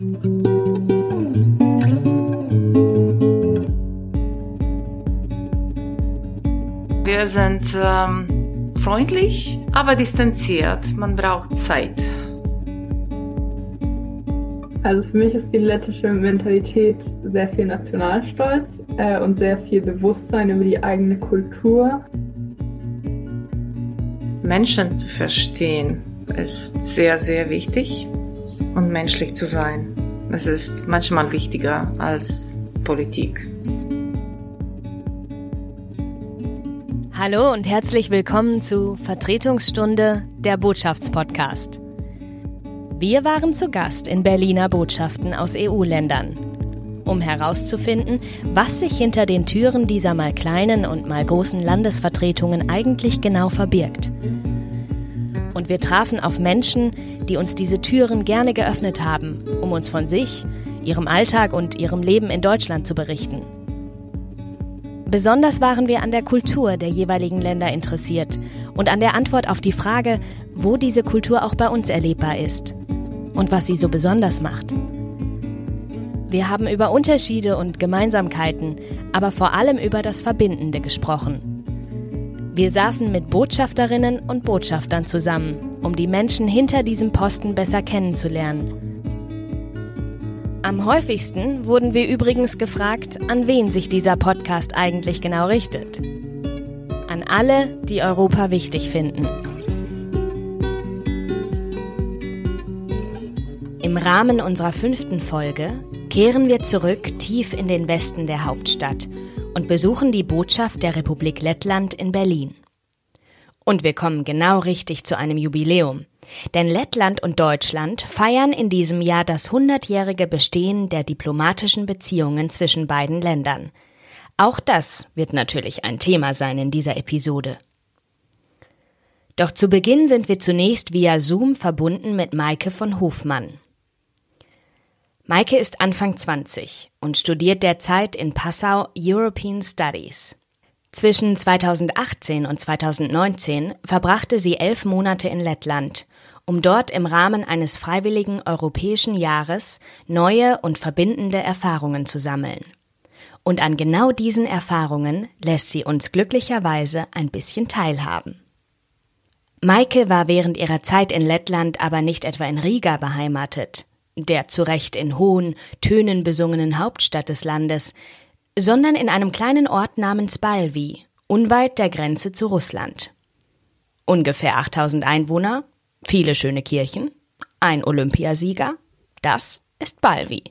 Wir sind ähm, freundlich, aber distanziert. Man braucht Zeit. Also für mich ist die lettische Mentalität sehr viel Nationalstolz äh, und sehr viel Bewusstsein über die eigene Kultur. Menschen zu verstehen ist sehr, sehr wichtig und menschlich zu sein. Es ist manchmal wichtiger als Politik. Hallo und herzlich willkommen zu Vertretungsstunde der Botschaftspodcast. Wir waren zu Gast in Berliner Botschaften aus EU-Ländern, um herauszufinden, was sich hinter den Türen dieser mal kleinen und mal großen Landesvertretungen eigentlich genau verbirgt. Und wir trafen auf Menschen, die uns diese Türen gerne geöffnet haben, um uns von sich, ihrem Alltag und ihrem Leben in Deutschland zu berichten. Besonders waren wir an der Kultur der jeweiligen Länder interessiert und an der Antwort auf die Frage, wo diese Kultur auch bei uns erlebbar ist und was sie so besonders macht. Wir haben über Unterschiede und Gemeinsamkeiten, aber vor allem über das Verbindende gesprochen. Wir saßen mit Botschafterinnen und Botschaftern zusammen, um die Menschen hinter diesem Posten besser kennenzulernen am häufigsten wurden wir übrigens gefragt, an wen sich dieser Podcast eigentlich genau richtet. An alle, die Europa wichtig finden. Im Rahmen unserer fünften Folge kehren wir zurück tief in den Westen der Hauptstadt und besuchen die Botschaft der Republik Lettland in Berlin. Und wir kommen genau richtig zu einem Jubiläum. Denn Lettland und Deutschland feiern in diesem Jahr das hundertjährige Bestehen der diplomatischen Beziehungen zwischen beiden Ländern. Auch das wird natürlich ein Thema sein in dieser Episode. Doch zu Beginn sind wir zunächst via Zoom verbunden mit Maike von Hofmann. Maike ist Anfang 20 und studiert derzeit in Passau European Studies. Zwischen 2018 und 2019 verbrachte sie elf Monate in Lettland um dort im Rahmen eines freiwilligen europäischen Jahres neue und verbindende Erfahrungen zu sammeln. Und an genau diesen Erfahrungen lässt sie uns glücklicherweise ein bisschen teilhaben. Maike war während ihrer Zeit in Lettland aber nicht etwa in Riga beheimatet, der zu Recht in hohen Tönen besungenen Hauptstadt des Landes, sondern in einem kleinen Ort namens Balvi, unweit der Grenze zu Russland. Ungefähr 8000 Einwohner, Viele schöne Kirchen, ein Olympiasieger, das ist Balvi.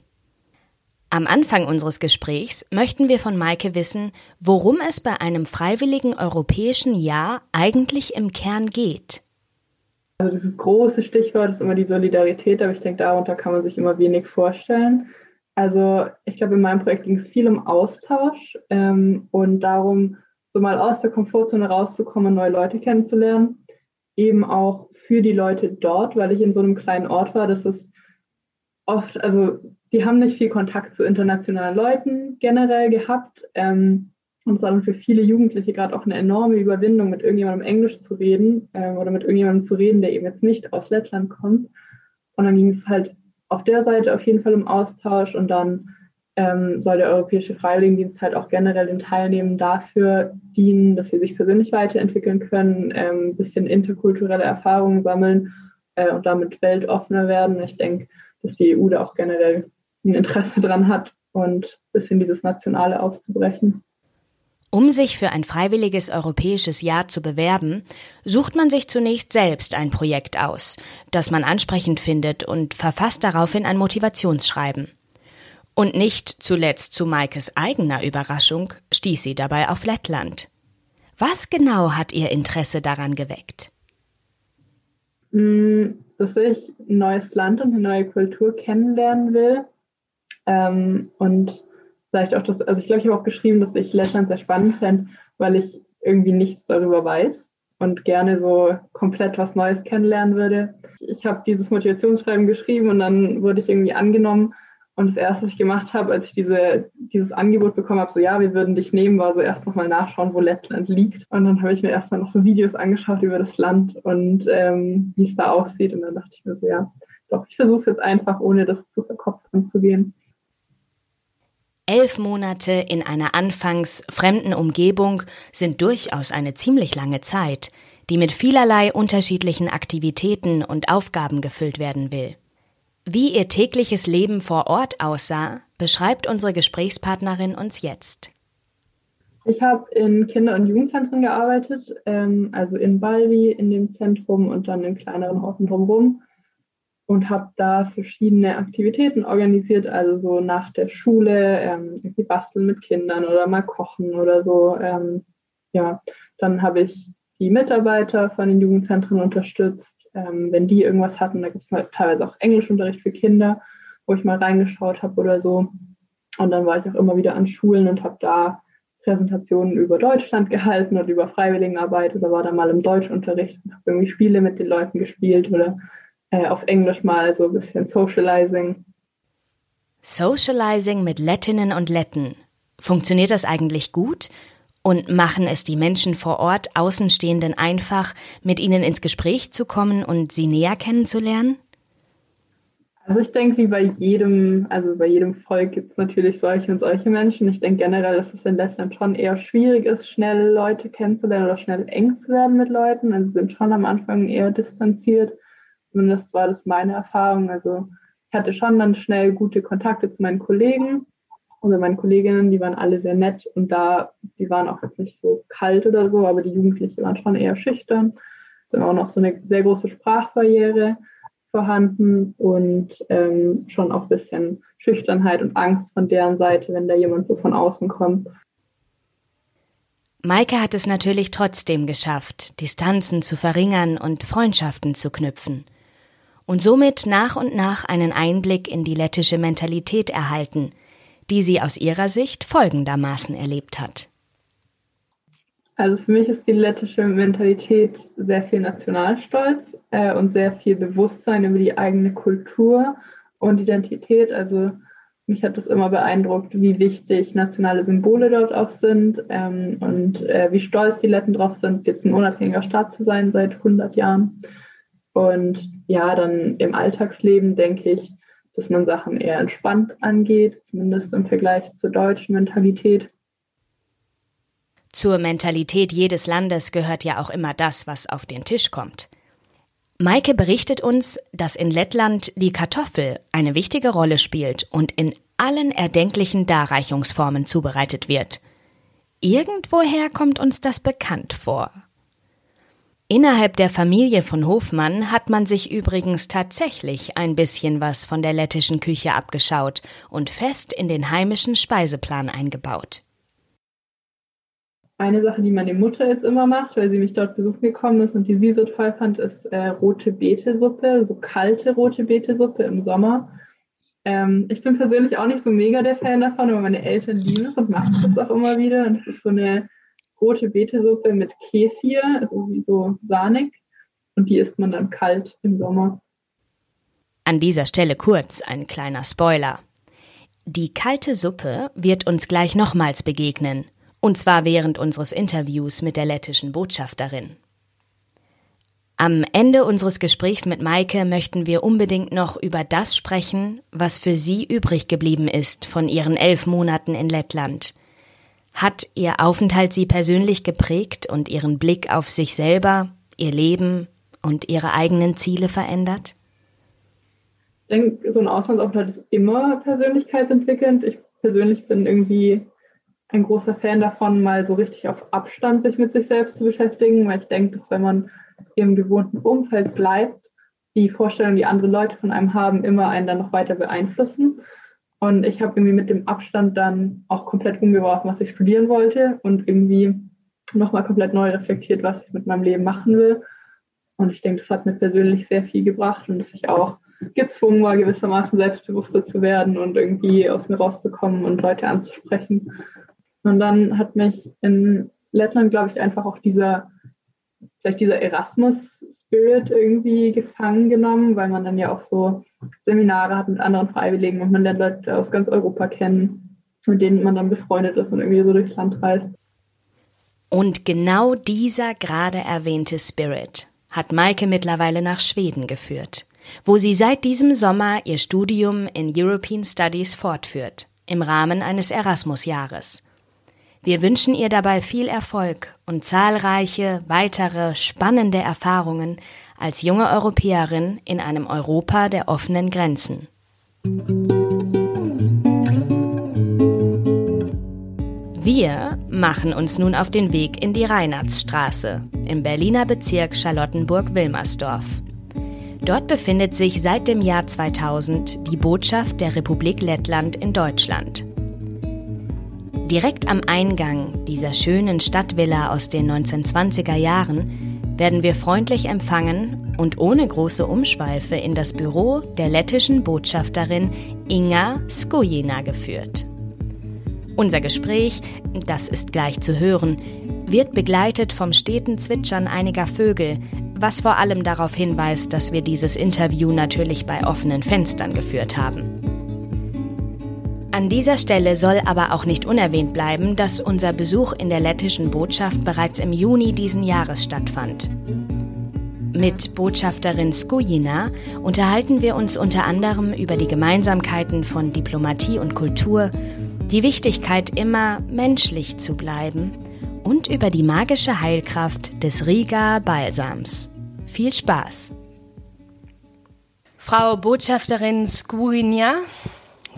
Am Anfang unseres Gesprächs möchten wir von Maike wissen, worum es bei einem freiwilligen europäischen Jahr eigentlich im Kern geht. Also dieses große Stichwort ist immer die Solidarität, aber ich denke, darunter kann man sich immer wenig vorstellen. Also ich glaube, in meinem Projekt ging es viel um Austausch ähm, und darum, so mal aus der Komfortzone rauszukommen, neue Leute kennenzulernen. Eben auch für die Leute dort, weil ich in so einem kleinen Ort war, dass es oft, also die haben nicht viel Kontakt zu internationalen Leuten generell gehabt. Ähm, und es war dann für viele Jugendliche gerade auch eine enorme Überwindung, mit irgendjemandem Englisch zu reden ähm, oder mit irgendjemandem zu reden, der eben jetzt nicht aus Lettland kommt. Und dann ging es halt auf der Seite auf jeden Fall um Austausch und dann ähm, soll der Europäische Freiwilligendienst halt auch generell den Teilnehmern dafür dienen, dass sie sich persönlich weiterentwickeln können, ähm, ein bisschen interkulturelle Erfahrungen sammeln äh, und damit weltoffener werden. Ich denke, dass die EU da auch generell ein Interesse dran hat und ein bisschen dieses Nationale aufzubrechen. Um sich für ein freiwilliges europäisches Jahr zu bewerben, sucht man sich zunächst selbst ein Projekt aus, das man ansprechend findet und verfasst daraufhin ein Motivationsschreiben. Und nicht zuletzt zu Maikes eigener Überraschung stieß sie dabei auf Lettland. Was genau hat ihr Interesse daran geweckt? Mm, dass ich ein neues Land und eine neue Kultur kennenlernen will. Ähm, und vielleicht auch das, also ich glaube, ich habe auch geschrieben, dass ich Lettland sehr spannend fände, weil ich irgendwie nichts darüber weiß und gerne so komplett was Neues kennenlernen würde. Ich habe dieses Motivationsschreiben geschrieben und dann wurde ich irgendwie angenommen und das erste, was ich gemacht habe, als ich diese, dieses Angebot bekommen habe, so ja, wir würden dich nehmen, war so erst nochmal nachschauen, wo Lettland liegt. Und dann habe ich mir erstmal noch so Videos angeschaut über das Land und ähm, wie es da aussieht. Und dann dachte ich mir so, ja, doch, ich versuche es jetzt einfach, ohne das zu verkopft anzugehen. Elf Monate in einer anfangs fremden Umgebung sind durchaus eine ziemlich lange Zeit, die mit vielerlei unterschiedlichen Aktivitäten und Aufgaben gefüllt werden will. Wie ihr tägliches Leben vor Ort aussah, beschreibt unsere Gesprächspartnerin uns jetzt. Ich habe in Kinder- und Jugendzentren gearbeitet, ähm, also in Balvi, in dem Zentrum und dann in kleineren Orten drumherum und habe da verschiedene Aktivitäten organisiert, also so nach der Schule, ähm, irgendwie basteln mit Kindern oder mal kochen oder so. Ähm, ja, dann habe ich die Mitarbeiter von den Jugendzentren unterstützt, ähm, wenn die irgendwas hatten. Da gibt es teilweise auch Englischunterricht für Kinder, wo ich mal reingeschaut habe oder so. Und dann war ich auch immer wieder an Schulen und habe da Präsentationen über Deutschland gehalten oder über Freiwilligenarbeit oder war da mal im Deutschunterricht und habe irgendwie Spiele mit den Leuten gespielt oder äh, auf Englisch mal so ein bisschen Socializing. Socializing mit Lettinnen und Letten. Funktioniert das eigentlich gut? Und machen es die Menschen vor Ort Außenstehenden einfach, mit ihnen ins Gespräch zu kommen und sie näher kennenzulernen? Also ich denke, wie bei jedem, also bei jedem Volk gibt es natürlich solche und solche Menschen. Ich denke generell, dass es in Lettland schon eher schwierig ist, schnell Leute kennenzulernen oder schnell eng zu werden mit Leuten. Also sind schon am Anfang eher distanziert. Zumindest war das meine Erfahrung. Also ich hatte schon dann schnell gute Kontakte zu meinen Kollegen. Also meine Kolleginnen, die waren alle sehr nett und da, die waren auch jetzt nicht so kalt oder so, aber die Jugendlichen waren schon eher schüchtern. Es ist auch noch so eine sehr große Sprachbarriere vorhanden und ähm, schon auch ein bisschen Schüchternheit und Angst von deren Seite, wenn da jemand so von außen kommt. Maike hat es natürlich trotzdem geschafft, Distanzen zu verringern und Freundschaften zu knüpfen und somit nach und nach einen Einblick in die lettische Mentalität erhalten, die sie aus ihrer Sicht folgendermaßen erlebt hat. Also für mich ist die lettische Mentalität sehr viel Nationalstolz äh, und sehr viel Bewusstsein über die eigene Kultur und Identität. Also mich hat es immer beeindruckt, wie wichtig nationale Symbole dort auch sind ähm, und äh, wie stolz die Letten drauf sind, jetzt ein unabhängiger Staat zu sein seit 100 Jahren. Und ja, dann im Alltagsleben denke ich, dass man Sachen eher entspannt angeht, zumindest im Vergleich zur deutschen Mentalität. Zur Mentalität jedes Landes gehört ja auch immer das, was auf den Tisch kommt. Maike berichtet uns, dass in Lettland die Kartoffel eine wichtige Rolle spielt und in allen erdenklichen Darreichungsformen zubereitet wird. Irgendwoher kommt uns das bekannt vor. Innerhalb der Familie von Hofmann hat man sich übrigens tatsächlich ein bisschen was von der lettischen Küche abgeschaut und fest in den heimischen Speiseplan eingebaut. Eine Sache, die meine Mutter jetzt immer macht, weil sie mich dort besuchen gekommen ist und die sie so toll fand, ist äh, rote Beetesuppe, so kalte rote Beetesuppe im Sommer. Ähm, ich bin persönlich auch nicht so mega der Fan davon, aber meine Eltern lieben es und machen das auch immer wieder. Und es ist so eine rote Beetesuppe mit Kefir, also wie so sahnig. Und die isst man dann kalt im Sommer. An dieser Stelle kurz ein kleiner Spoiler. Die kalte Suppe wird uns gleich nochmals begegnen, und zwar während unseres Interviews mit der lettischen Botschafterin. Am Ende unseres Gesprächs mit Maike möchten wir unbedingt noch über das sprechen, was für sie übrig geblieben ist von ihren elf Monaten in Lettland – hat Ihr Aufenthalt Sie persönlich geprägt und Ihren Blick auf sich selber, Ihr Leben und Ihre eigenen Ziele verändert? Ich denke, so ein Auslandsaufenthalt ist immer persönlichkeitsentwickelnd. Ich persönlich bin irgendwie ein großer Fan davon, mal so richtig auf Abstand sich mit sich selbst zu beschäftigen, weil ich denke, dass wenn man im gewohnten Umfeld bleibt, die Vorstellungen, die andere Leute von einem haben, immer einen dann noch weiter beeinflussen. Und ich habe irgendwie mit dem Abstand dann auch komplett umgeworfen, was ich studieren wollte und irgendwie nochmal komplett neu reflektiert, was ich mit meinem Leben machen will. Und ich denke, das hat mir persönlich sehr viel gebracht und dass ich auch gezwungen war, gewissermaßen selbstbewusster zu werden und irgendwie aus mir rauszukommen und Leute anzusprechen. Und dann hat mich in Lettland, glaube ich, einfach auch dieser, vielleicht dieser Erasmus-Spirit irgendwie gefangen genommen, weil man dann ja auch so Seminare hat mit anderen Freiwilligen und man lernt Leute aus ganz Europa kennen, mit denen man dann befreundet ist und irgendwie so durchs Land reist. Und genau dieser gerade erwähnte Spirit hat Maike mittlerweile nach Schweden geführt, wo sie seit diesem Sommer ihr Studium in European Studies fortführt, im Rahmen eines Erasmus-Jahres. Wir wünschen ihr dabei viel Erfolg und zahlreiche weitere spannende Erfahrungen als junge Europäerin in einem Europa der offenen Grenzen. Wir machen uns nun auf den Weg in die Reinhardsstraße im Berliner Bezirk Charlottenburg-Wilmersdorf. Dort befindet sich seit dem Jahr 2000 die Botschaft der Republik Lettland in Deutschland. Direkt am Eingang dieser schönen Stadtvilla aus den 1920er Jahren werden wir freundlich empfangen und ohne große Umschweife in das Büro der lettischen Botschafterin Inga Skojina geführt. Unser Gespräch, das ist gleich zu hören, wird begleitet vom steten Zwitschern einiger Vögel, was vor allem darauf hinweist, dass wir dieses Interview natürlich bei offenen Fenstern geführt haben. An dieser Stelle soll aber auch nicht unerwähnt bleiben, dass unser Besuch in der lettischen Botschaft bereits im Juni diesen Jahres stattfand. Mit Botschafterin Skujina unterhalten wir uns unter anderem über die Gemeinsamkeiten von Diplomatie und Kultur, die Wichtigkeit immer menschlich zu bleiben und über die magische Heilkraft des Riga Balsams. Viel Spaß! Frau Botschafterin Skujina,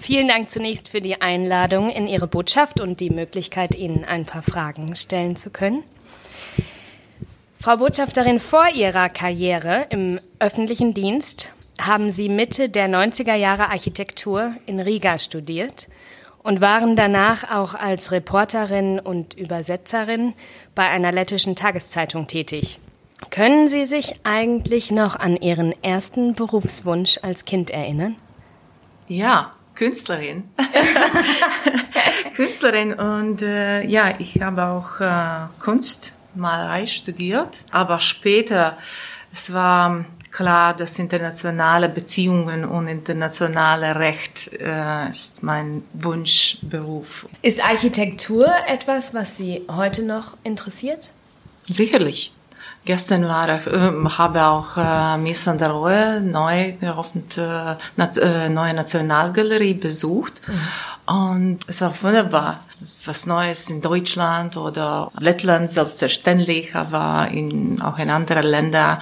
Vielen Dank zunächst für die Einladung in Ihre Botschaft und die Möglichkeit, Ihnen ein paar Fragen stellen zu können. Frau Botschafterin, vor Ihrer Karriere im öffentlichen Dienst haben Sie Mitte der 90er Jahre Architektur in Riga studiert und waren danach auch als Reporterin und Übersetzerin bei einer lettischen Tageszeitung tätig. Können Sie sich eigentlich noch an Ihren ersten Berufswunsch als Kind erinnern? Ja, Künstlerin. Künstlerin und äh, ja, ich habe auch äh, Kunstmalerei studiert, aber später, es war klar, dass internationale Beziehungen und internationale Recht äh, ist mein Wunschberuf. Ist Architektur etwas, was Sie heute noch interessiert? Sicherlich. Gestern war ich, äh, habe auch äh, Miss van der Rohe neu geöffnete äh, neue Nationalgalerie besucht mhm. und es war wunderbar. Es ist was Neues in Deutschland oder Lettland selbstverständlich, aber in, auch in anderen Ländern,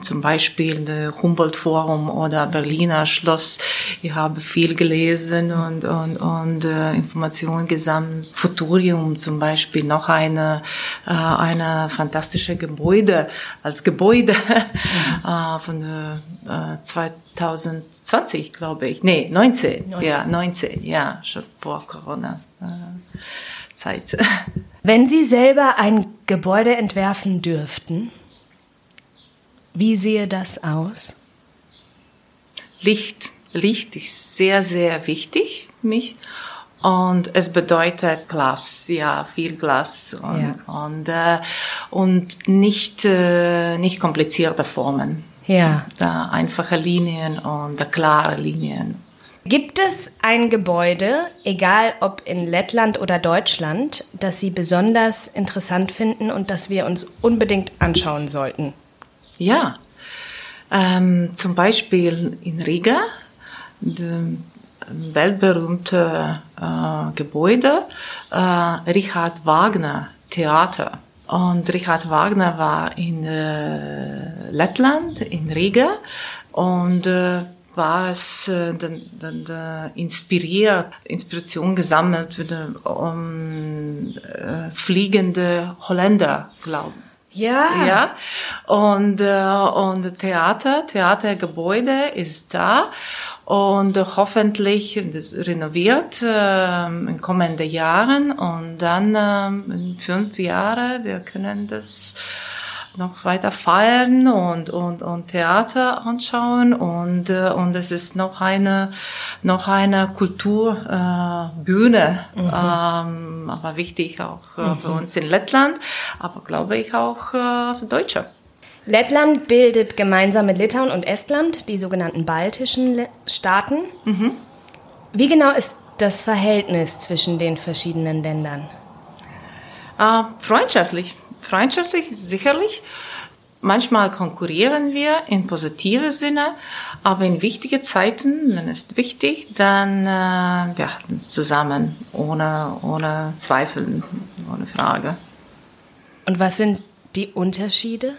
zum Beispiel das Humboldt-Forum oder Berliner Schloss. Ich habe viel gelesen und, und, und äh, Informationen gesammelt. Futurium zum Beispiel, noch eine, äh, eine fantastische Gebäude als Gebäude mhm. äh, von äh, 2020, glaube ich. Nee, 19. 19. Ja, 19, ja, schon vor Corona. Zeit. Wenn Sie selber ein Gebäude entwerfen dürften, wie sehe das aus? Licht. Licht ist sehr, sehr wichtig für mich. Und es bedeutet Glas, ja, viel Glas und, ja. und, äh, und nicht, äh, nicht komplizierte Formen. Ja. Da einfache Linien und klare Linien. Gibt es ein Gebäude, egal ob in Lettland oder Deutschland, das Sie besonders interessant finden und das wir uns unbedingt anschauen sollten? Ja, ähm, zum Beispiel in Riga, weltberühmte äh, Gebäude, äh, Richard Wagner Theater. Und Richard Wagner war in äh, Lettland, in Riga und äh, war es äh, dann, dann, dann inspiriert, Inspiration gesammelt für die um, äh, fliegende Holländer, glaube ja. Ja. Und, äh, und Theater, Theatergebäude ist da und hoffentlich renoviert äh, in kommenden Jahren und dann äh, in fünf Jahren wir können das noch weiter feiern und, und, und Theater anschauen und, äh, und es ist noch eine, noch eine Kulturbühne, äh, mhm. ähm, aber wichtig auch äh, mhm. für uns in Lettland, aber glaube ich auch äh, für Deutsche. Lettland bildet gemeinsam mit Litauen und Estland die sogenannten baltischen Le Staaten. Mhm. Wie genau ist das Verhältnis zwischen den verschiedenen Ländern? Äh, freundschaftlich freundschaftlich, sicherlich. Manchmal konkurrieren wir in positive Sinne, aber in wichtige Zeiten, wenn es wichtig, dann äh, wir halten zusammen, ohne, ohne Zweifel, ohne Frage. Und was sind die Unterschiede?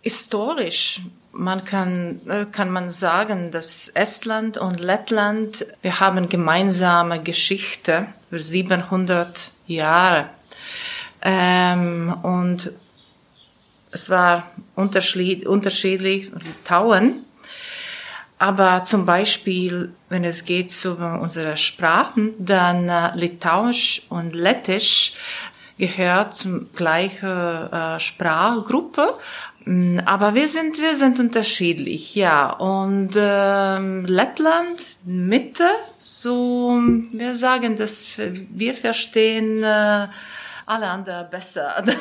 Historisch man kann, äh, kann man sagen, dass Estland und Lettland, wir haben gemeinsame Geschichte für 700 Jahre. Ähm, und es war unterschiedlich, Litauen. Aber zum Beispiel, wenn es geht zu unseren Sprachen, dann äh, Litauisch und Lettisch gehört zum gleichen äh, Sprachgruppe, mm, aber wir sind wir sind unterschiedlich, ja. Und ähm, Lettland Mitte, so wir sagen, dass wir verstehen äh, alle anderen besser als,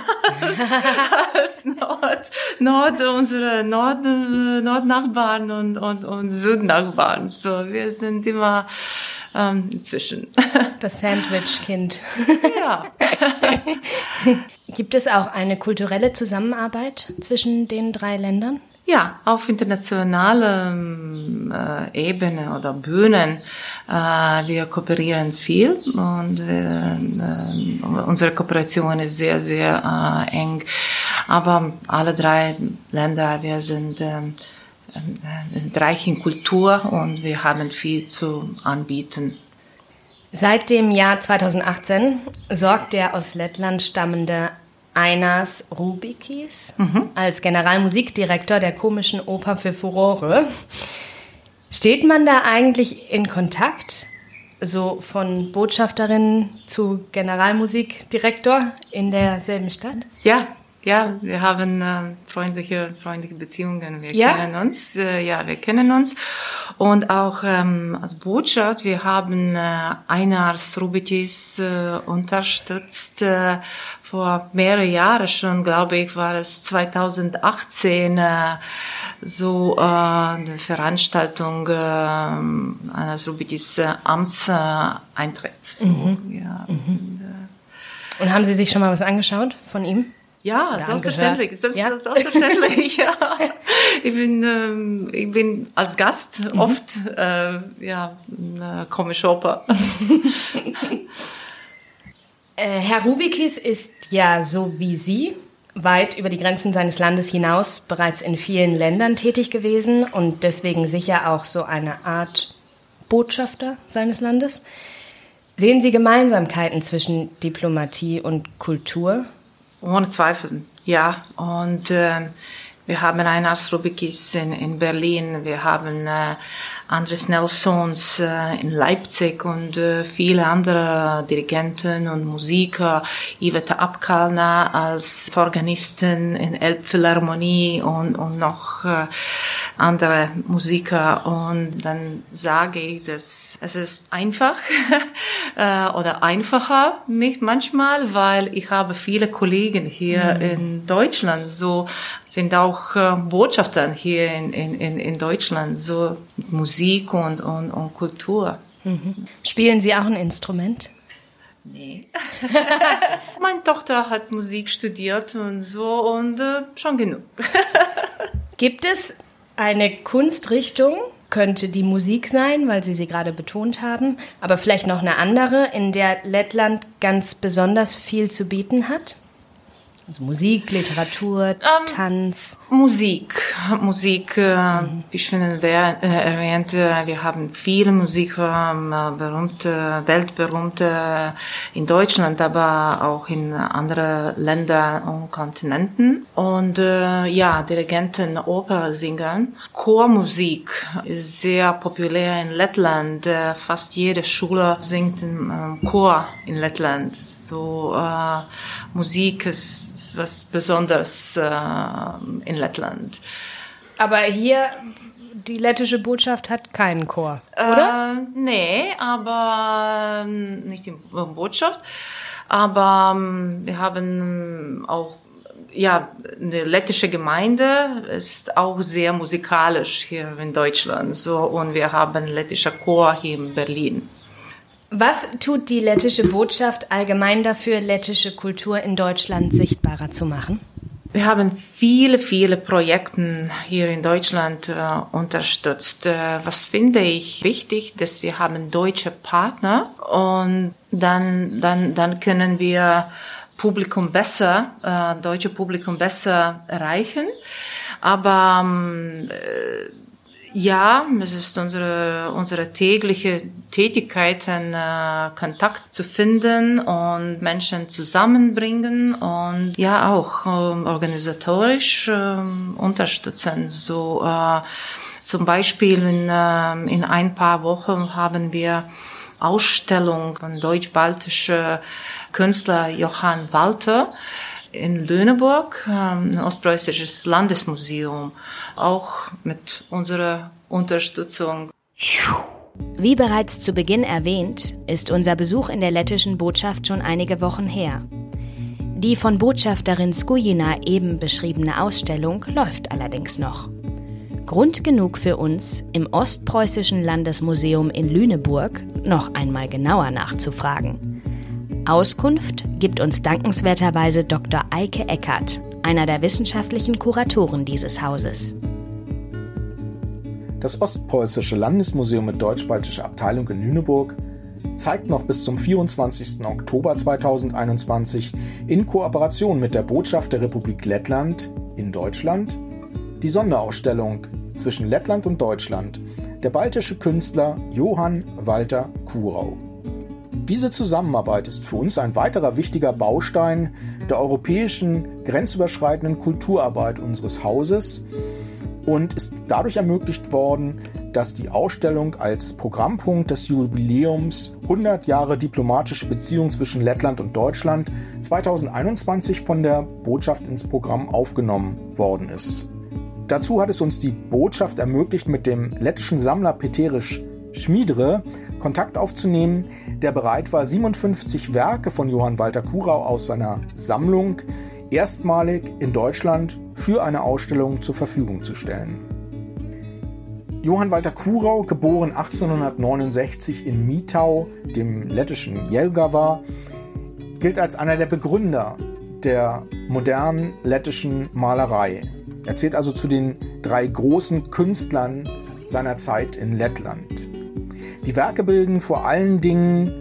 als Nord, Nord unsere Nord, Nordnachbarn und, und, und Südnachbarn. So, wir sind immer ähm, inzwischen. Das Sandwich-Kind. Ja. Gibt es auch eine kulturelle Zusammenarbeit zwischen den drei Ländern? Ja, auf internationaler äh, Ebene oder Bühnen. Äh, wir kooperieren viel und äh, unsere Kooperation ist sehr, sehr äh, eng. Aber alle drei Länder, wir sind ähm, äh, reich in Kultur und wir haben viel zu anbieten. Seit dem Jahr 2018 sorgt der aus Lettland stammende Einas Rubikis mhm. als Generalmusikdirektor der komischen Oper für Furore. Steht man da eigentlich in Kontakt, so von Botschafterin zu Generalmusikdirektor in derselben Stadt? Ja, ja, wir haben äh, freundliche, freundliche Beziehungen. Wir ja? kennen uns. Äh, ja, wir kennen uns. Und auch ähm, als Botschaft, wir haben äh, Einars Rubitis äh, unterstützt äh, vor mehreren Jahren schon, glaube ich, war es 2018 äh, so äh, eine Veranstaltung äh, eines Rubitis äh, Amtseintritt. So, mhm. ja. Mhm. Und, haben Sie sich schon mal was angeschaut von ihm? Ja, selbstverständlich. Ja? Selbstverständlich, ja. Ich bin, ähm, ich bin als Gast mhm. oft, äh, ja, komische Oper. Äh, Herr Rubikis ist ja so wie Sie weit über die Grenzen seines Landes hinaus bereits in vielen Ländern tätig gewesen und deswegen sicher auch so eine Art Botschafter seines Landes. Sehen Sie Gemeinsamkeiten zwischen Diplomatie und Kultur? Ohne Zweifel, ja. Und äh, wir haben einen Astrobikis in, in Berlin, wir haben äh, Andres Nelsons äh, in Leipzig und äh, viele andere Dirigenten und Musiker, Iveta Abkalna als Organistin in Elbphilharmonie und, und noch äh, andere Musiker. Und dann sage ich, dass es ist einfach äh, oder einfacher mich manchmal, weil ich habe viele Kollegen hier mhm. in Deutschland, so sind auch äh, Botschafter hier in, in, in Deutschland, so Musik und, und, und Kultur. Mhm. Spielen Sie auch ein Instrument? Nee. Meine Tochter hat Musik studiert und so und äh, schon genug. Gibt es eine Kunstrichtung, könnte die Musik sein, weil Sie sie gerade betont haben, aber vielleicht noch eine andere, in der Lettland ganz besonders viel zu bieten hat? Also Musik, Literatur, ähm, Tanz. Musik, Musik. Äh, mhm. Wie schon erwähnt, wir haben viele Musiker, äh, berühmte, weltberühmte in Deutschland, aber auch in anderen Ländern und Kontinenten. Und äh, ja, Dirigenten, Opernsänger. Chormusik ist sehr populär in Lettland. Äh, fast jede Schule singt im ähm, Chor in Lettland. So äh, Musik ist ist was Besonderes äh, in Lettland. Aber hier, die lettische Botschaft hat keinen Chor, oder? Äh, nee, aber ähm, nicht die Botschaft. Aber ähm, wir haben auch ja, eine lettische Gemeinde ist auch sehr musikalisch hier in Deutschland. So, und wir haben einen lettischen Chor hier in Berlin. Was tut die lettische Botschaft allgemein dafür, lettische Kultur in Deutschland sichtbarer zu machen? Wir haben viele, viele Projekte hier in Deutschland äh, unterstützt. Äh, was finde ich wichtig, dass wir haben deutsche Partner und dann, dann, dann können wir Publikum besser, äh, deutsche Publikum besser erreichen. Aber ähm, äh, ja, es ist unsere, unsere tägliche Tätigkeit, einen äh, Kontakt zu finden und Menschen zusammenbringen und ja auch ähm, organisatorisch äh, unterstützen. So äh, zum Beispiel in, äh, in ein paar Wochen haben wir Ausstellung von deutsch-baltische Künstler Johann Walter in Lüneburg, ähm, ein ostpreußisches Landesmuseum, auch mit unserer Unterstützung. Wie bereits zu Beginn erwähnt, ist unser Besuch in der lettischen Botschaft schon einige Wochen her. Die von Botschafterin Skujina eben beschriebene Ausstellung läuft allerdings noch. Grund genug für uns, im Ostpreußischen Landesmuseum in Lüneburg noch einmal genauer nachzufragen. Auskunft gibt uns dankenswerterweise Dr. Eike Eckert, einer der wissenschaftlichen Kuratoren dieses Hauses. Das Ostpreußische Landesmuseum mit deutsch-baltischer Abteilung in Lüneburg zeigt noch bis zum 24. Oktober 2021 in Kooperation mit der Botschaft der Republik Lettland in Deutschland die Sonderausstellung zwischen Lettland und Deutschland der baltische Künstler Johann Walter Kurau. Diese Zusammenarbeit ist für uns ein weiterer wichtiger Baustein der europäischen grenzüberschreitenden Kulturarbeit unseres Hauses und ist dadurch ermöglicht worden, dass die Ausstellung als Programmpunkt des Jubiläums 100 Jahre diplomatische Beziehungen zwischen Lettland und Deutschland 2021 von der Botschaft ins Programm aufgenommen worden ist. Dazu hat es uns die Botschaft ermöglicht, mit dem lettischen Sammler Peterisch Schmiedre Kontakt aufzunehmen, der bereit war, 57 Werke von Johann Walter Kurau aus seiner Sammlung erstmalig in Deutschland für eine Ausstellung zur Verfügung zu stellen. Johann Walter Kurau, geboren 1869 in Mitau, dem lettischen Jelgava, gilt als einer der Begründer der modernen lettischen Malerei. Er zählt also zu den drei großen Künstlern seiner Zeit in Lettland. Die Werke bilden vor allen Dingen,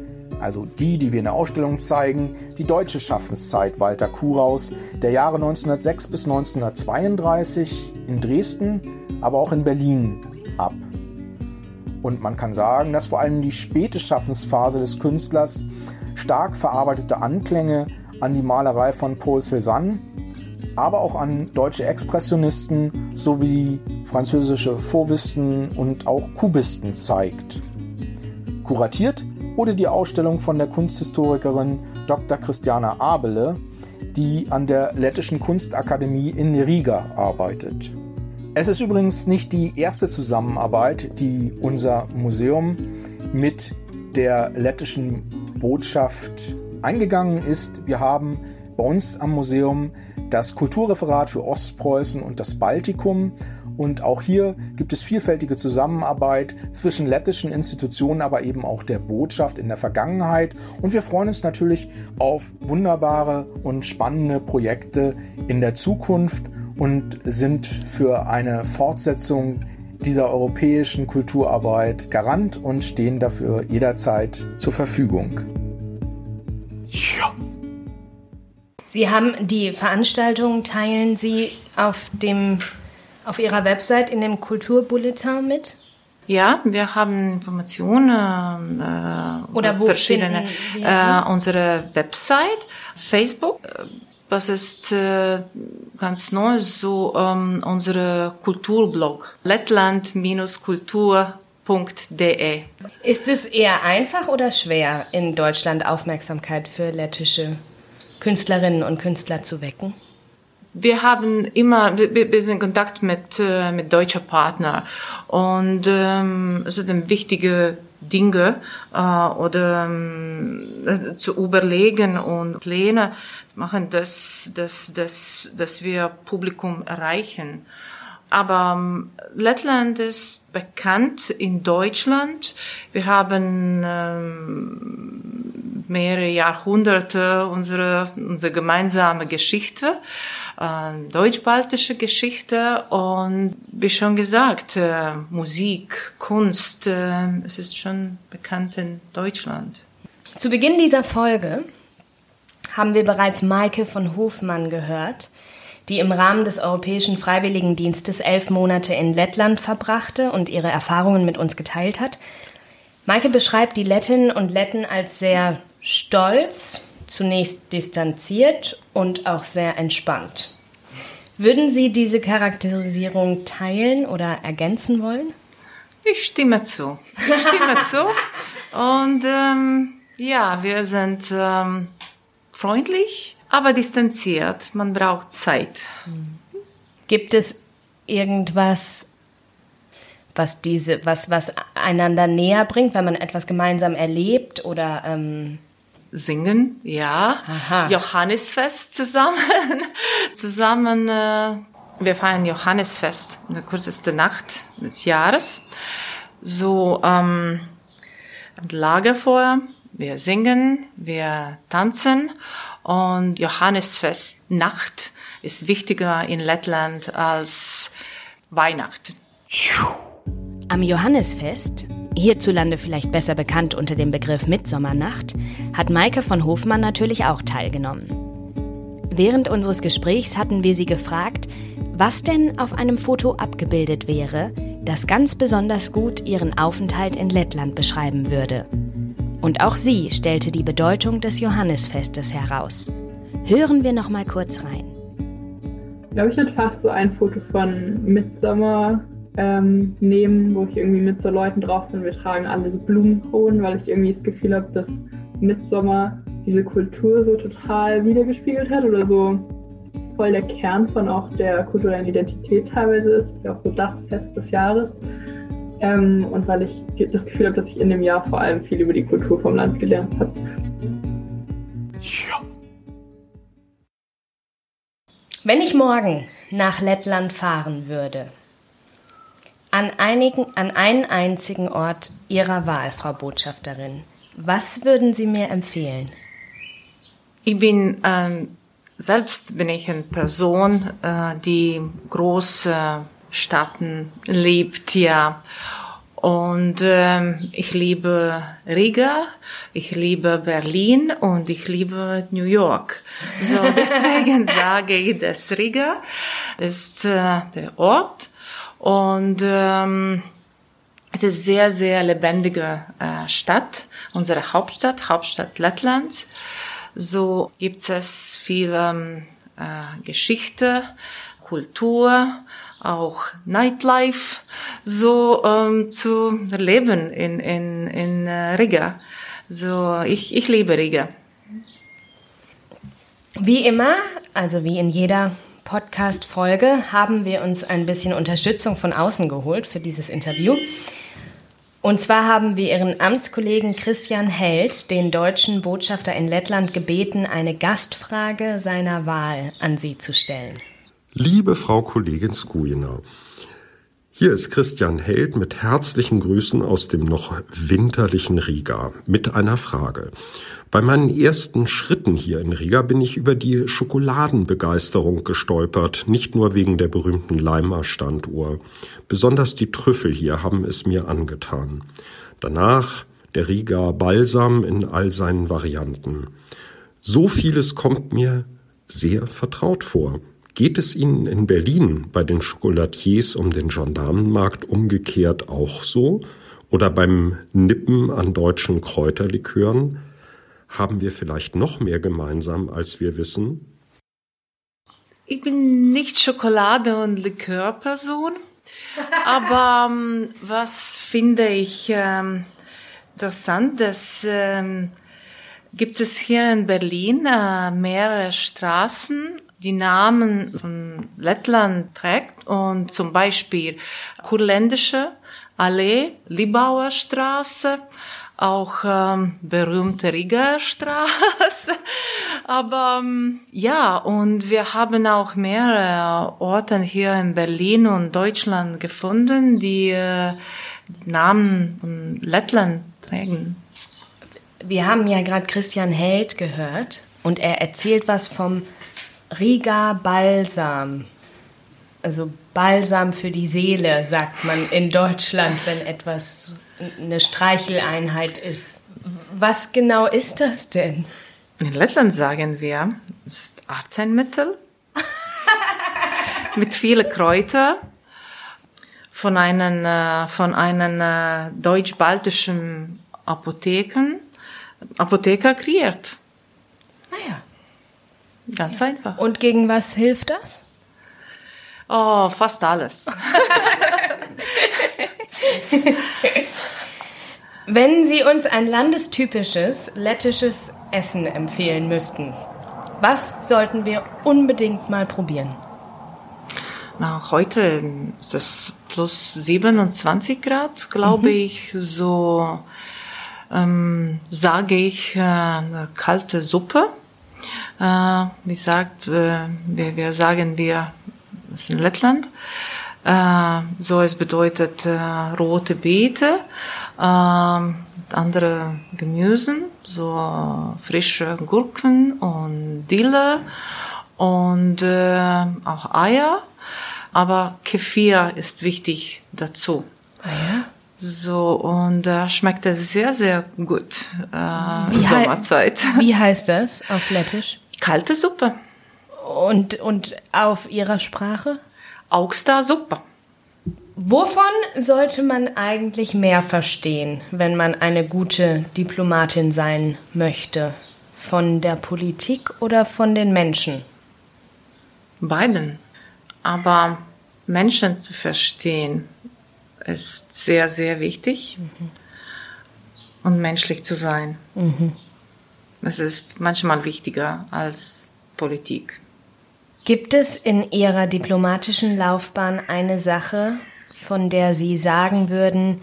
also die, die wir in der Ausstellung zeigen, die deutsche Schaffenszeit Walter Kuraus der Jahre 1906 bis 1932 in Dresden, aber auch in Berlin ab. Und man kann sagen, dass vor allem die späte Schaffensphase des Künstlers stark verarbeitete Anklänge an die Malerei von Paul Cézanne, aber auch an deutsche Expressionisten sowie französische Fauvisten und auch Kubisten zeigt. Kuratiert wurde die Ausstellung von der Kunsthistorikerin Dr. Christiana Abele, die an der Lettischen Kunstakademie in Riga arbeitet. Es ist übrigens nicht die erste Zusammenarbeit, die unser Museum mit der lettischen Botschaft eingegangen ist. Wir haben bei uns am Museum das Kulturreferat für Ostpreußen und das Baltikum und auch hier gibt es vielfältige Zusammenarbeit zwischen lettischen Institutionen, aber eben auch der Botschaft in der Vergangenheit. Und wir freuen uns natürlich auf wunderbare und spannende Projekte in der Zukunft und sind für eine Fortsetzung dieser europäischen Kulturarbeit garant und stehen dafür jederzeit zur Verfügung. Ja. Sie haben die Veranstaltung, teilen Sie auf dem auf Ihrer Website in dem Kulturbulletin mit? Ja, wir haben Informationen äh, oder wo verschiedene äh, unsere Website, Facebook. Was ist äh, ganz neu, so ähm, unsere Kulturblog lettland-kultur.de. Ist es eher einfach oder schwer, in Deutschland Aufmerksamkeit für lettische Künstlerinnen und Künstler zu wecken? Wir haben immer, wir, wir sind in Kontakt mit, äh, mit deutschen Partnern und ähm, es sind wichtige Dinge äh, oder ähm, zu überlegen und Pläne machen, dass, dass, dass, dass wir Publikum erreichen. Aber ähm, Lettland ist bekannt in Deutschland. Wir haben ähm, mehrere Jahrhunderte unsere, unsere gemeinsame Geschichte, äh, deutsch-baltische Geschichte und wie schon gesagt, äh, Musik, Kunst, äh, es ist schon bekannt in Deutschland. Zu Beginn dieser Folge haben wir bereits Maike von Hofmann gehört, die im Rahmen des Europäischen Freiwilligendienstes elf Monate in Lettland verbrachte und ihre Erfahrungen mit uns geteilt hat. Maike beschreibt die Lettinnen und Letten als sehr stolz, zunächst distanziert und auch sehr entspannt. Würden Sie diese Charakterisierung teilen oder ergänzen wollen? Ich stimme zu. Ich stimme zu. Und ähm, ja, wir sind ähm, freundlich, aber distanziert. Man braucht Zeit. Gibt es irgendwas, was diese, was, was einander näher bringt, wenn man etwas gemeinsam erlebt oder ähm Singen, ja. Aha. Johannesfest zusammen. zusammen, äh, wir feiern Johannesfest, eine kürzeste Nacht des Jahres. So, ähm, Lagerfeuer, wir singen, wir tanzen und Johannesfest Nacht ist wichtiger in Lettland als Weihnachten. Am Johannesfest, hierzulande vielleicht besser bekannt unter dem Begriff Mitsommernacht, hat Maike von Hofmann natürlich auch teilgenommen. Während unseres Gesprächs hatten wir sie gefragt, was denn auf einem Foto abgebildet wäre, das ganz besonders gut ihren Aufenthalt in Lettland beschreiben würde. Und auch sie stellte die Bedeutung des Johannesfestes heraus. Hören wir noch mal kurz rein. Ich glaube, ich würde fast so ein Foto von Mitsommer ähm, nehmen, wo ich irgendwie mit so Leuten drauf bin. Wir tragen alle so Blumenkronen, weil ich irgendwie das Gefühl habe, dass Mitsommer diese Kultur so total wiedergespiegelt hat oder so voll der Kern von auch der kulturellen Identität teilweise ist. ist ja auch so das Fest des Jahres. Ähm, und weil ich das Gefühl habe, dass ich in dem Jahr vor allem viel über die Kultur vom Land gelernt habe. Ja. Wenn ich morgen nach Lettland fahren würde, an, einigen, an einen einzigen Ort Ihrer Wahl, Frau Botschafterin, was würden Sie mir empfehlen? Ich bin ähm, selbst bin ich eine Person, äh, die große Staaten lebt, ja. Und ähm, ich liebe Riga, ich liebe Berlin und ich liebe New York. So deswegen sage ich, dass Riga ist äh, der Ort und ähm, es ist sehr sehr lebendige äh, Stadt, unsere Hauptstadt, Hauptstadt Lettlands. So gibt es viel ähm, äh, Geschichte, Kultur, auch Nightlife so ähm, zu erleben in, in, in äh, Riga. So, ich, ich liebe Riga. Wie immer, also wie in jeder Podcast-Folge, haben wir uns ein bisschen Unterstützung von außen geholt für dieses Interview. Und zwar haben wir Ihren Amtskollegen Christian Held, den deutschen Botschafter in Lettland, gebeten, eine Gastfrage seiner Wahl an Sie zu stellen. Liebe Frau Kollegin Skujina, hier ist Christian Held mit herzlichen Grüßen aus dem noch winterlichen Riga mit einer Frage. Bei meinen ersten Schritten hier in Riga bin ich über die Schokoladenbegeisterung gestolpert, nicht nur wegen der berühmten Leimer Standuhr. Besonders die Trüffel hier haben es mir angetan. Danach der Riga Balsam in all seinen Varianten. So vieles kommt mir sehr vertraut vor. Geht es Ihnen in Berlin bei den Schokolatiers um den Gendarmenmarkt umgekehrt auch so? Oder beim Nippen an deutschen Kräuterlikören? Haben wir vielleicht noch mehr gemeinsam, als wir wissen? Ich bin nicht Schokolade- und Likörperson, aber ähm, was finde ich ähm, interessant, dass ähm, gibt es hier in Berlin äh, mehrere Straßen die Namen von Lettland trägt und zum Beispiel Kurländische Allee, Libauer Straße, auch ähm, berühmte Riga Straße. Aber ähm, ja, und wir haben auch mehrere Orte hier in Berlin und Deutschland gefunden, die äh, Namen von Lettland tragen. Wir haben ja gerade Christian Held gehört und er erzählt was vom Riga Balsam. Also Balsam für die Seele, sagt man in Deutschland, wenn etwas eine Streicheleinheit ist. Was genau ist das denn? In Lettland sagen wir, es ist Arzneimittel mit vielen Kräutern von einem, äh, von einem äh, deutsch-baltischen Apotheken, Apotheker kreiert. Ah ja. Ganz ja. einfach. Und gegen was hilft das? Oh, fast alles. Wenn Sie uns ein landestypisches lettisches Essen empfehlen müssten, was sollten wir unbedingt mal probieren? Na, heute ist es plus 27 Grad, glaube mhm. ich. So ähm, sage ich äh, eine kalte Suppe. Äh, wie sagt, äh, wir, wir sagen wir, das ist in Lettland. Äh, so es bedeutet rote Beete, äh, andere Gemüsen, so frische Gurken und Dille und auch Eier aber Kefir ist wichtig dazu. Ah ja? So, und da äh, schmeckt es sehr, sehr gut äh, in Sommerzeit. Wie heißt das auf Lettisch? Kalte Suppe. Und, und auf Ihrer Sprache? Augsta-Suppe. Wovon sollte man eigentlich mehr verstehen, wenn man eine gute Diplomatin sein möchte? Von der Politik oder von den Menschen? Beiden. Aber Menschen zu verstehen ist sehr, sehr wichtig. Mhm. Und menschlich zu sein. Mhm. Das ist manchmal wichtiger als Politik. Gibt es in Ihrer diplomatischen Laufbahn eine Sache, von der Sie sagen würden,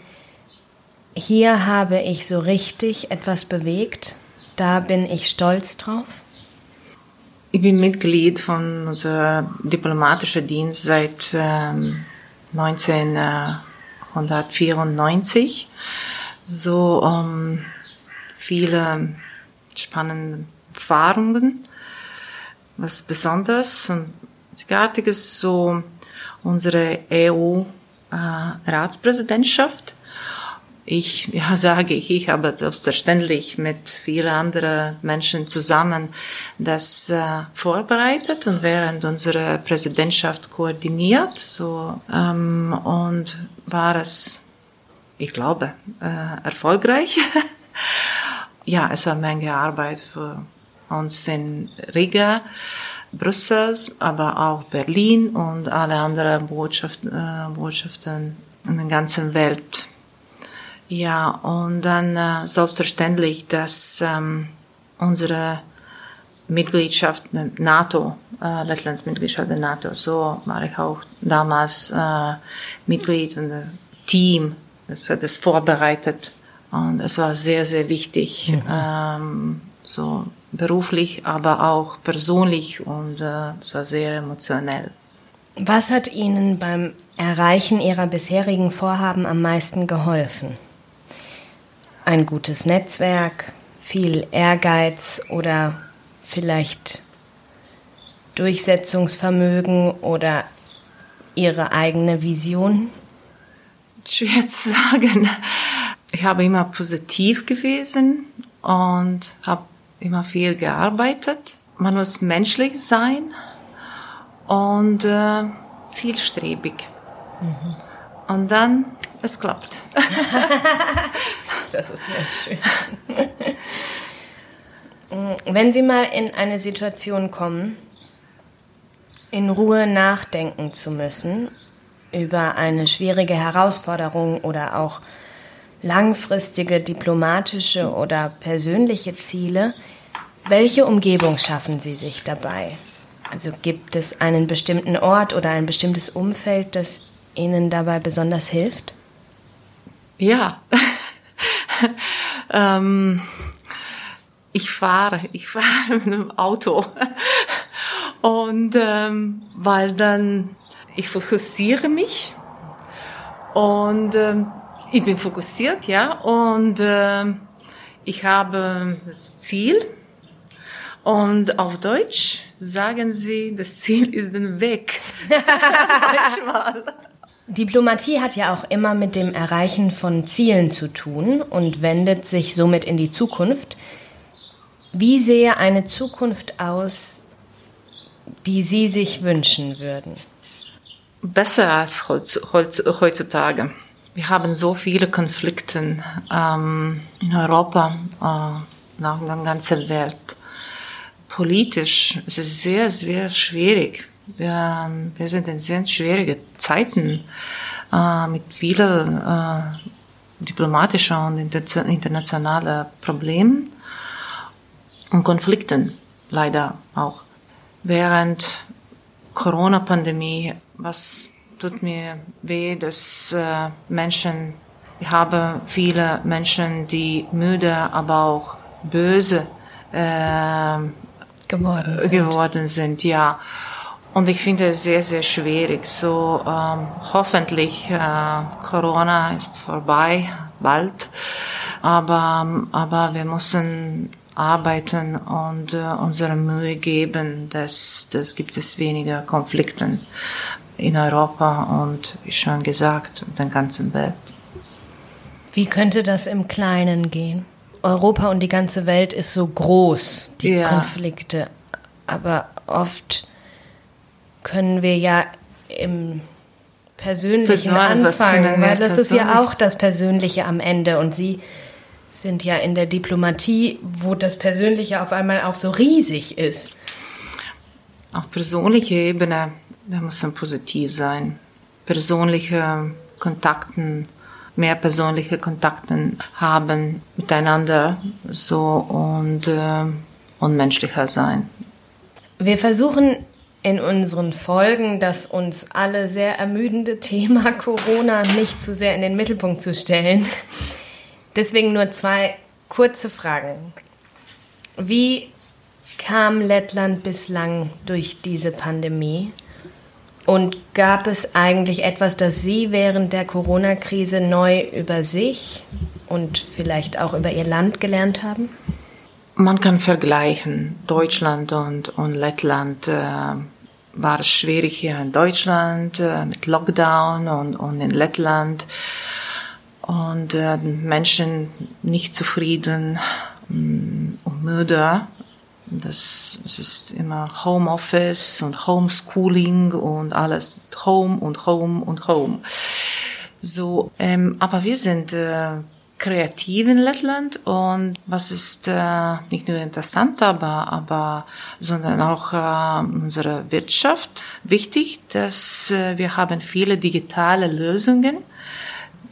hier habe ich so richtig etwas bewegt, da bin ich stolz drauf? Ich bin Mitglied von unserem diplomatischen Dienst seit ähm, 1994. So ähm, viele spannende Erfahrungen. Was Besonderes und Einzigartiges, so unsere EU-Ratspräsidentschaft. Äh, ich ja, sage ich, habe selbstverständlich mit vielen anderen Menschen zusammen das äh, vorbereitet und während unserer Präsidentschaft koordiniert. So, ähm, und war es, ich glaube, äh, erfolgreich. ja, es war eine Menge Arbeit für uns in Riga. Brüssel, aber auch Berlin und alle anderen Botschaft, äh, Botschaften in der ganzen Welt ja, und dann äh, selbstverständlich, dass ähm, unsere Mitgliedschaft der NATO, äh, Lettlands Mitgliedschaft der NATO, so war ich auch damals äh, Mitglied und das Team, das hat es vorbereitet und es war sehr, sehr wichtig, mhm. ähm, so beruflich, aber auch persönlich und äh, es war sehr emotionell. Was hat Ihnen beim Erreichen Ihrer bisherigen Vorhaben am meisten geholfen? Ein gutes Netzwerk, viel Ehrgeiz oder vielleicht Durchsetzungsvermögen oder ihre eigene Vision? Schwer zu sagen. Ich habe immer positiv gewesen und habe immer viel gearbeitet. Man muss menschlich sein und äh, zielstrebig. Mhm. Und dann, es klappt. Das ist sehr schön. Wenn Sie mal in eine Situation kommen, in Ruhe nachdenken zu müssen über eine schwierige Herausforderung oder auch langfristige diplomatische oder persönliche Ziele, welche Umgebung schaffen Sie sich dabei? Also gibt es einen bestimmten Ort oder ein bestimmtes Umfeld, das Ihnen dabei besonders hilft? Ja, ähm, ich fahre, ich fahre mit einem Auto. Und ähm, weil dann ich fokussiere mich und ähm, ich bin fokussiert, ja, und ähm, Ich habe das Ziel und auf Deutsch sagen sie, das Ziel ist den Weg. Manchmal. Diplomatie hat ja auch immer mit dem Erreichen von Zielen zu tun und wendet sich somit in die Zukunft. Wie sehe eine Zukunft aus, die Sie sich wünschen würden? Besser als heutzutage. Wir haben so viele Konflikte ähm, in Europa, äh, nach der ganzen Welt. Politisch es ist es sehr, sehr schwierig. Wir, wir sind in sehr schwierigen Zeiten äh, mit vielen äh, diplomatischen und internationalen Problemen und Konflikten, leider auch. Während Corona-Pandemie, was tut mir weh, dass äh, Menschen, ich habe viele Menschen, die müde, aber auch böse äh, geworden, sind. geworden sind, ja. Und ich finde es sehr, sehr schwierig. So ähm, hoffentlich äh, Corona ist vorbei bald, aber aber wir müssen arbeiten und äh, unsere Mühe geben, dass das gibt es weniger Konflikte in Europa und wie schon gesagt in der ganzen Welt. Wie könnte das im Kleinen gehen? Europa und die ganze Welt ist so groß, die ja. Konflikte, aber oft können wir ja im Persönlichen anfangen, weil das ist ja auch das Persönliche am Ende und Sie sind ja in der Diplomatie, wo das Persönliche auf einmal auch so riesig ist. Auf persönlicher Ebene, wir müssen positiv sein. Persönliche Kontakten, mehr persönliche Kontakte haben miteinander so und, äh, und menschlicher sein. Wir versuchen in unseren Folgen das uns alle sehr ermüdende Thema Corona nicht zu sehr in den Mittelpunkt zu stellen. Deswegen nur zwei kurze Fragen. Wie kam Lettland bislang durch diese Pandemie? Und gab es eigentlich etwas, das Sie während der Corona-Krise neu über sich und vielleicht auch über Ihr Land gelernt haben? Man kann vergleichen. Deutschland und, und Lettland äh, war es schwierig hier in Deutschland äh, mit Lockdown und, und in Lettland. Und äh, Menschen nicht zufrieden mm, und müde. Das, das ist immer Homeoffice und Homeschooling und alles Home und Home und Home. So, ähm, aber wir sind äh, kreativ in Lettland und was ist äh, nicht nur interessant, aber, aber sondern auch äh, unsere Wirtschaft. Wichtig, dass äh, wir haben viele digitale Lösungen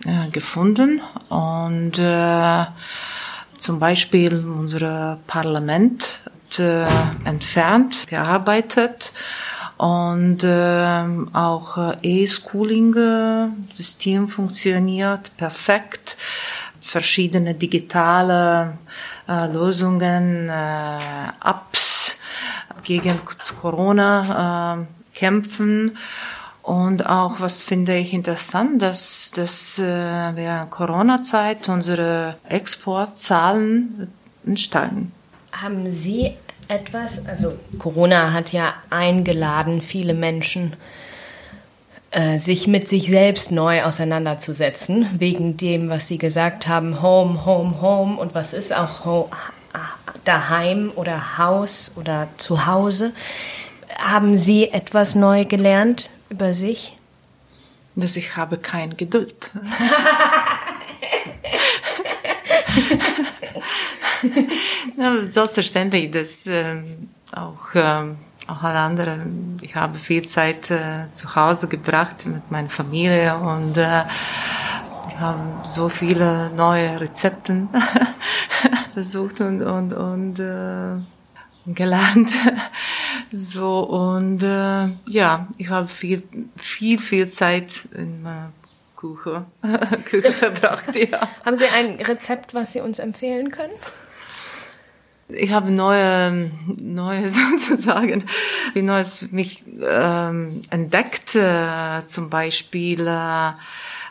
äh, gefunden und äh, zum Beispiel unser Parlament äh, entfernt gearbeitet und äh, auch äh, E-Schooling-System funktioniert perfekt verschiedene digitale äh, Lösungen, äh, Apps gegen Corona äh, kämpfen. Und auch, was finde ich interessant, dass, dass äh, während Corona-Zeit unsere Exportzahlen steigen. Haben Sie etwas, also Corona hat ja eingeladen, viele Menschen sich mit sich selbst neu auseinanderzusetzen, wegen dem, was Sie gesagt haben, Home, Home, Home und was ist auch Home, daheim oder Haus oder Zuhause. Haben Sie etwas neu gelernt über sich? Dass ich habe keine Geduld. selbstverständlich, dass ähm, auch ähm, auch alle anderen. Ich habe viel Zeit äh, zu Hause gebracht mit meiner Familie und äh, wir haben so viele neue Rezepte versucht und, und, und äh, gelernt. so und äh, ja, ich habe viel, viel, viel Zeit in meiner Küche, Küche verbracht. Ja. Haben Sie ein Rezept, was Sie uns empfehlen können? Ich habe neue, neue sozusagen, wie Neues mich ähm, entdeckt, äh, zum Beispiel äh,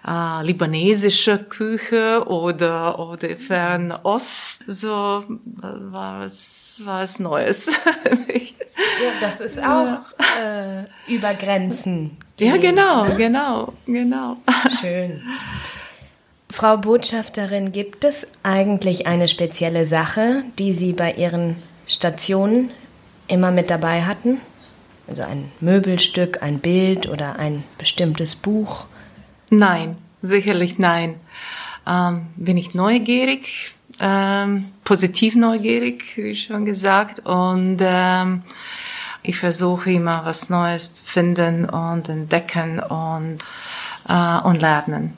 äh, libanesische Küche oder oder Fernost. So war es war es Neues. ja, das ist auch äh, über Grenzen. Ja, genau, ne? genau, genau. Schön. Frau Botschafterin, gibt es eigentlich eine spezielle Sache, die Sie bei Ihren Stationen immer mit dabei hatten? Also ein Möbelstück, ein Bild oder ein bestimmtes Buch? Nein, sicherlich nein. Ähm, bin ich neugierig, ähm, positiv neugierig, wie schon gesagt, und ähm, ich versuche immer was Neues finden und entdecken und, äh, und lernen.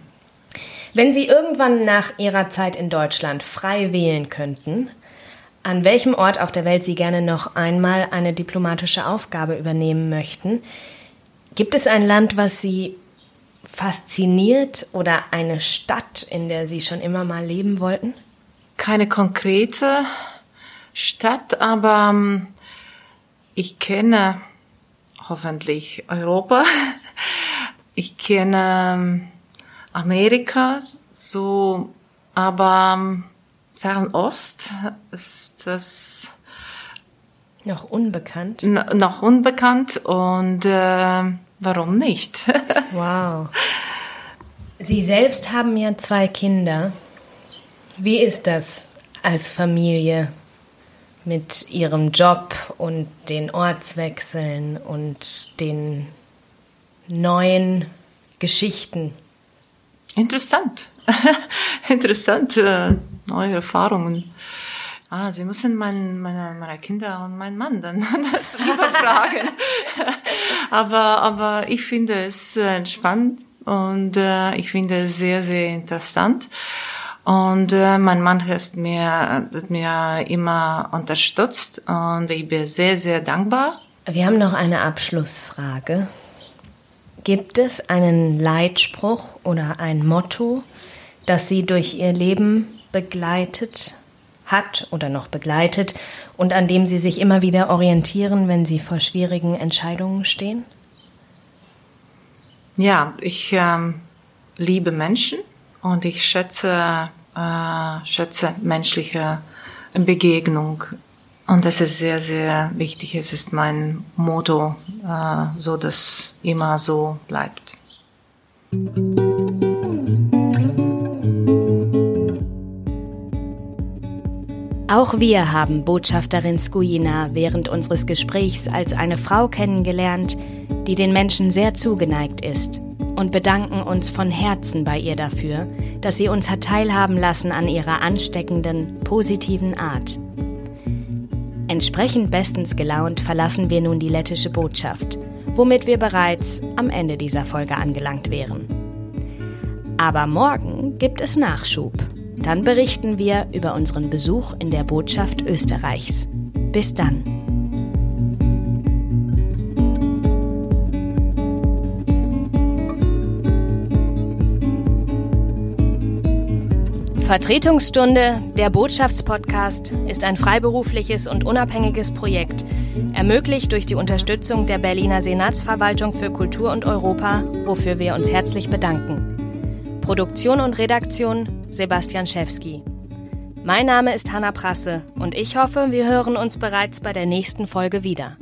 Wenn Sie irgendwann nach Ihrer Zeit in Deutschland frei wählen könnten, an welchem Ort auf der Welt Sie gerne noch einmal eine diplomatische Aufgabe übernehmen möchten. Gibt es ein Land, was Sie fasziniert oder eine Stadt, in der Sie schon immer mal leben wollten? Keine konkrete Stadt, aber ähm, ich kenne hoffentlich Europa. Ich kenne ähm, Amerika, so, aber ähm, Fernost ist das noch unbekannt. noch unbekannt und äh, warum nicht? wow. Sie selbst haben ja zwei Kinder. Wie ist das als Familie mit Ihrem Job und den Ortswechseln und den neuen Geschichten? Interessant. Interessant. Äh, neue Erfahrungen. Ah, Sie müssen mein, meine, meine Kinder und meinen Mann dann das fragen. aber, aber ich finde es äh, spannend und äh, ich finde es sehr, sehr interessant. Und äh, mein Mann hat mir, hat mir immer unterstützt und ich bin sehr, sehr dankbar. Wir haben noch eine Abschlussfrage. Gibt es einen Leitspruch oder ein Motto, das Sie durch Ihr Leben begleitet hat oder noch begleitet und an dem Sie sich immer wieder orientieren, wenn Sie vor schwierigen Entscheidungen stehen? Ja, ich ähm, liebe Menschen und ich schätze, äh, schätze menschliche Begegnung. Und das ist sehr, sehr wichtig. Es ist mein Motto, äh, so dass immer so bleibt. Auch wir haben Botschafterin Skujina während unseres Gesprächs als eine Frau kennengelernt, die den Menschen sehr zugeneigt ist und bedanken uns von Herzen bei ihr dafür, dass sie uns hat teilhaben lassen an ihrer ansteckenden, positiven Art. Entsprechend bestens gelaunt verlassen wir nun die lettische Botschaft, womit wir bereits am Ende dieser Folge angelangt wären. Aber morgen gibt es Nachschub. Dann berichten wir über unseren Besuch in der Botschaft Österreichs. Bis dann. Vertretungsstunde, der Botschaftspodcast, ist ein freiberufliches und unabhängiges Projekt, ermöglicht durch die Unterstützung der Berliner Senatsverwaltung für Kultur und Europa, wofür wir uns herzlich bedanken. Produktion und Redaktion Sebastian Schewski. Mein Name ist Hanna Prasse und ich hoffe, wir hören uns bereits bei der nächsten Folge wieder.